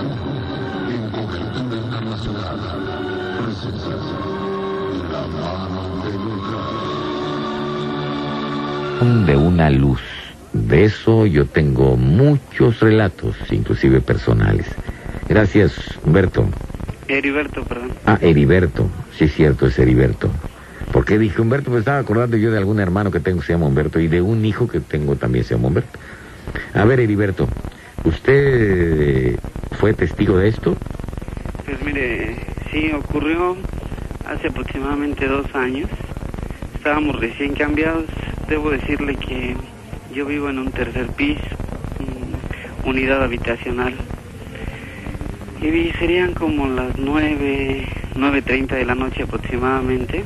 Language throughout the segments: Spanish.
en cobertura internacional, presenta La mano de Lucas. de una luz. De eso yo tengo muchos relatos, inclusive personales. Gracias, Humberto. Heriberto, perdón. Ah, Heriberto. Sí, es cierto, es Heriberto. ¿Por qué dije Humberto? Pues estaba acordando yo de algún hermano que tengo que se llama Humberto y de un hijo que tengo también se llama Humberto. A ver, Heriberto, ¿usted fue testigo de esto? Pues mire, sí, ocurrió hace aproximadamente dos años. Estábamos recién cambiados. Debo decirle que yo vivo en un tercer piso, unidad habitacional. Y serían como las nueve, nueve treinta de la noche aproximadamente.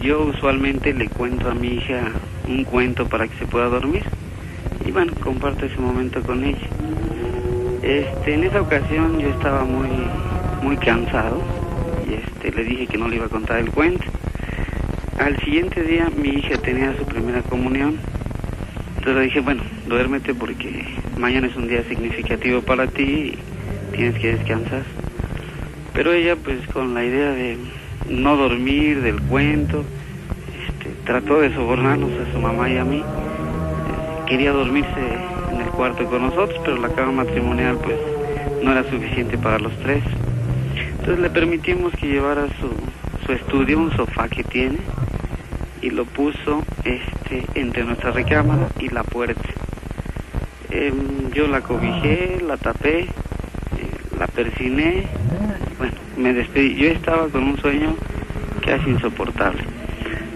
Yo usualmente le cuento a mi hija un cuento para que se pueda dormir. Y bueno, comparto ese momento con ella. Este, en esa ocasión yo estaba muy, muy cansado y este, le dije que no le iba a contar el cuento. Al siguiente día mi hija tenía su primera comunión. Entonces le dije, bueno, duérmete porque mañana es un día significativo para ti y tienes que descansar. Pero ella pues con la idea de no dormir, del cuento, este, trató de sobornarnos a su mamá y a mí. Quería dormirse cuarto con nosotros, pero la cama matrimonial pues no era suficiente para los tres. Entonces le permitimos que llevara su, su estudio, un sofá que tiene, y lo puso este, entre nuestra recámara y la puerta. Em, yo la cobijé, la tapé, eh, la persiné, bueno, me despedí. Yo estaba con un sueño casi insoportable.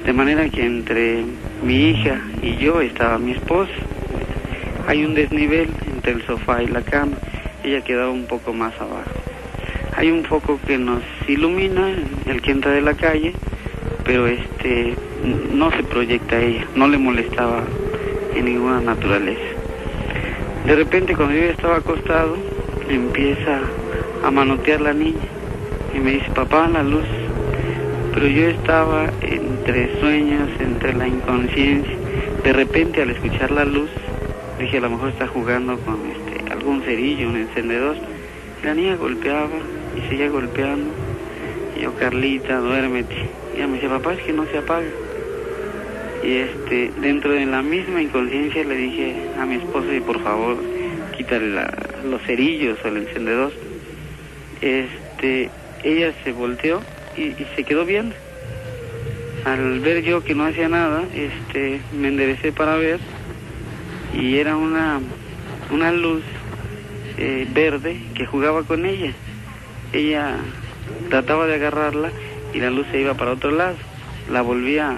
De manera que entre mi hija y yo estaba mi esposa. Hay un desnivel entre el sofá y la cama. Ella quedaba un poco más abajo. Hay un foco que nos ilumina, el que entra de la calle, pero este no se proyecta a ella, no le molestaba en ninguna naturaleza. De repente cuando yo estaba acostado, empieza a manotear la niña y me dice, papá, la luz. Pero yo estaba entre sueños, entre la inconsciencia. De repente al escuchar la luz, dije, a lo mejor está jugando con este, algún cerillo, un encendedor. La niña golpeaba y seguía golpeando. Y yo, Carlita, duérmete. Y ella me dice, papá, es que no se apaga. Y este, dentro de la misma inconsciencia le dije a mi esposa, y por favor, quítale la- los cerillos o el encendedor. Este, ella se volteó y, y se quedó viendo. Al ver yo que no hacía nada, este, me enderecé para ver y era una, una luz eh, verde que jugaba con ella. Ella trataba de agarrarla y la luz se iba para otro lado. La volvía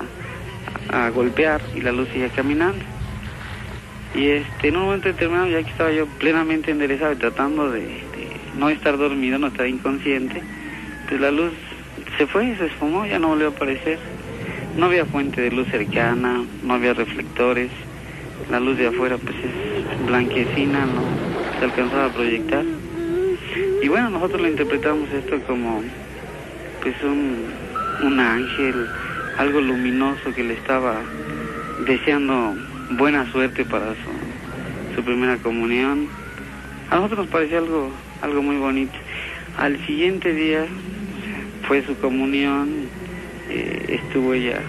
a, golpear y la luz seguía caminando. Y este, en un momento determinado, ya que estaba yo plenamente enderezado y tratando de, de no estar dormido, no estar inconsciente, pues la luz se fue, se esfumó, ya no volvió a aparecer. No había fuente de luz cercana, no había reflectores, la luz de afuera pues es blanquecina, no se alcanzaba a proyectar. Y bueno, nosotros lo interpretamos esto como pues un, un ángel, algo luminoso que le estaba deseando buena suerte para su, su primera comunión. A nosotros nos pareció algo, algo muy bonito. Al siguiente día fue su comunión, eh, estuvo ella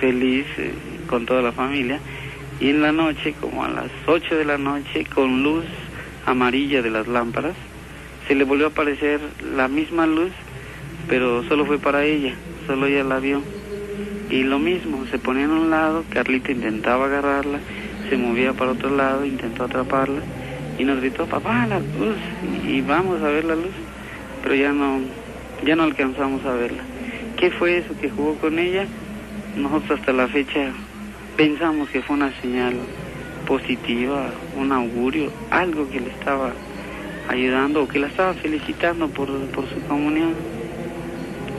feliz eh, con toda la familia y en la noche, como a las 8 de la noche, con luz amarilla de las lámparas, se le volvió a aparecer la misma luz, pero solo fue para ella, solo ella la vio. Y lo mismo, se ponía en un lado, Carlita intentaba agarrarla, se movía para otro lado, intentó atraparla y nos gritó, papá, la luz, y vamos a ver la luz, pero ya no, ya no alcanzamos a verla. ¿Qué fue eso que jugó con ella? Nosotros hasta la fecha pensamos que fue una señal positiva, un augurio, algo que le estaba ayudando o que la estaba felicitando por, por su comunión.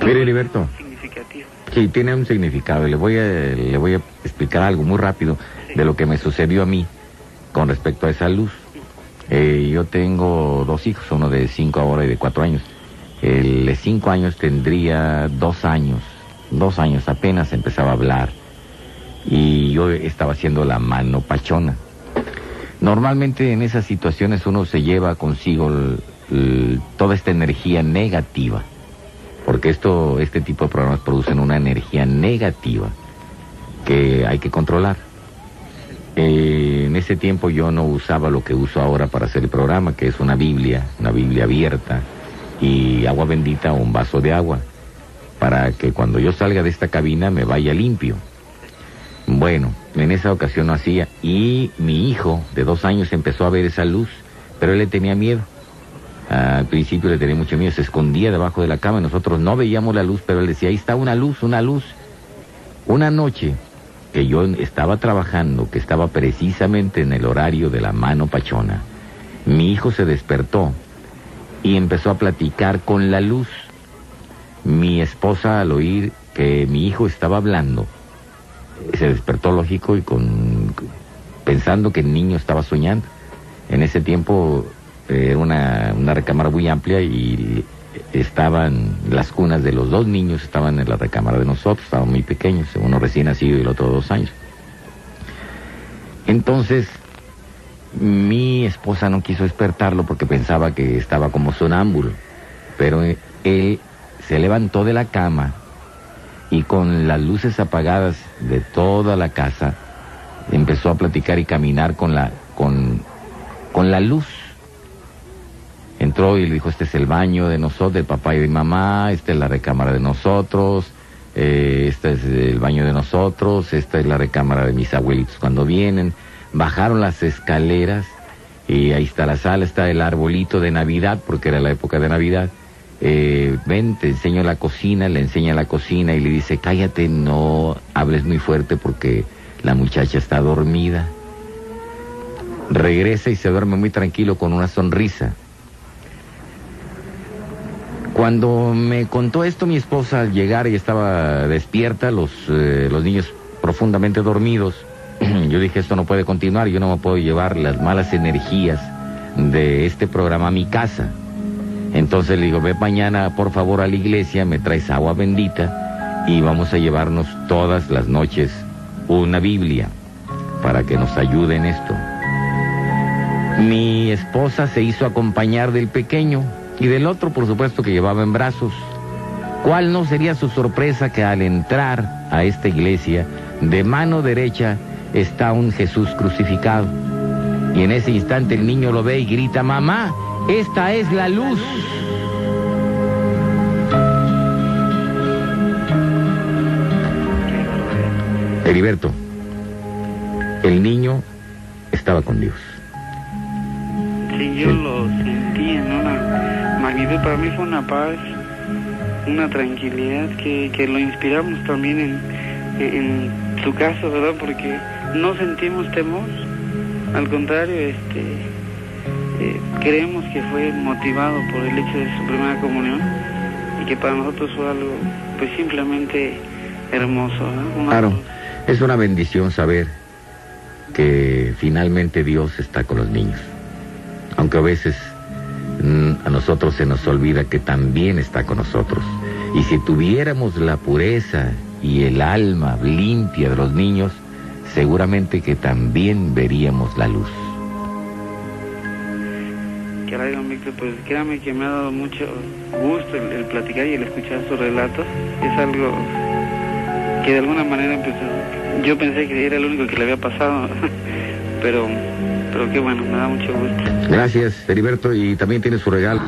Mire, Heriberto. Significativo. Sí, tiene un significado. Le voy a, le voy a explicar algo muy rápido de lo que me sucedió a mí con respecto a esa luz. Eh, yo tengo dos hijos, uno de cinco ahora y de cuatro años. El de cinco años tendría dos años, dos años apenas empezaba a hablar. Y yo estaba haciendo la mano pachona. Normalmente en esas situaciones uno se lleva consigo toda esta energía negativa, porque esto, este tipo de programas producen una energía negativa que hay que controlar. Eh, en ese tiempo yo no usaba lo que uso ahora para hacer el programa, que es una Biblia, una Biblia abierta y agua bendita o un vaso de agua, para que cuando yo salga de esta cabina me vaya limpio. Bueno, en esa ocasión no hacía y mi hijo de dos años empezó a ver esa luz, pero él le tenía miedo. Al principio le tenía mucho miedo, se escondía debajo de la cama y nosotros no veíamos la luz, pero él decía, ahí está una luz, una luz. Una noche que yo estaba trabajando, que estaba precisamente en el horario de la mano pachona, mi hijo se despertó y empezó a platicar con la luz. Mi esposa al oír que mi hijo estaba hablando, se despertó lógico y con pensando que el niño estaba soñando. En ese tiempo eh, era una, una recámara muy amplia y estaban las cunas de los dos niños estaban en la recámara de nosotros, estaban muy pequeños, uno recién nacido y el otro dos años. Entonces, mi esposa no quiso despertarlo porque pensaba que estaba como sonámbulo, pero él se levantó de la cama y con las luces apagadas de toda la casa empezó a platicar y caminar con la con, con la luz. Entró y le dijo, este es el baño de nosotros, del papá y de mamá, esta es la recámara de nosotros, eh, este es el baño de nosotros, esta es la recámara de mis abuelitos cuando vienen. Bajaron las escaleras y ahí está la sala, está el arbolito de Navidad, porque era la época de Navidad. Eh, ven, te enseño la cocina, le enseña la cocina y le dice, cállate, no hables muy fuerte porque la muchacha está dormida. Regresa y se duerme muy tranquilo con una sonrisa. Cuando me contó esto mi esposa al llegar y estaba despierta, los, eh, los niños profundamente dormidos, yo dije esto no puede continuar, yo no me puedo llevar las malas energías de este programa a mi casa. Entonces le digo, ve mañana por favor a la iglesia, me traes agua bendita y vamos a llevarnos todas las noches una Biblia para que nos ayude en esto. Mi esposa se hizo acompañar del pequeño y del otro, por supuesto, que llevaba en brazos. ¿Cuál no sería su sorpresa que al entrar a esta iglesia, de mano derecha está un Jesús crucificado? Y en ese instante el niño lo ve y grita, mamá, esta es la luz. Heriberto, el niño estaba con Dios. Sí, yo lo sentí en una magnitud. Para mí fue una paz, una tranquilidad que, que lo inspiramos también en, en su caso, ¿verdad? Porque no sentimos temor. Al contrario, este, creemos que fue motivado por el hecho de su primera comunión y que para nosotros fue algo, pues simplemente hermoso. ¿no? Una- Claro, es una bendición saber que finalmente Dios está con los niños. Aunque a veces mm, a nosotros se nos olvida que también está con nosotros. Y si tuviéramos la pureza y el alma limpia de los niños, seguramente que también veríamos la luz. Don Víctor, pues créame que me ha dado mucho gusto el, el platicar y el escuchar sus relatos. Es algo que de alguna manera pues, yo pensé que era el único que le había pasado, pero, pero qué bueno, me da mucho gusto. Gracias, Heriberto, y también tiene su regalo.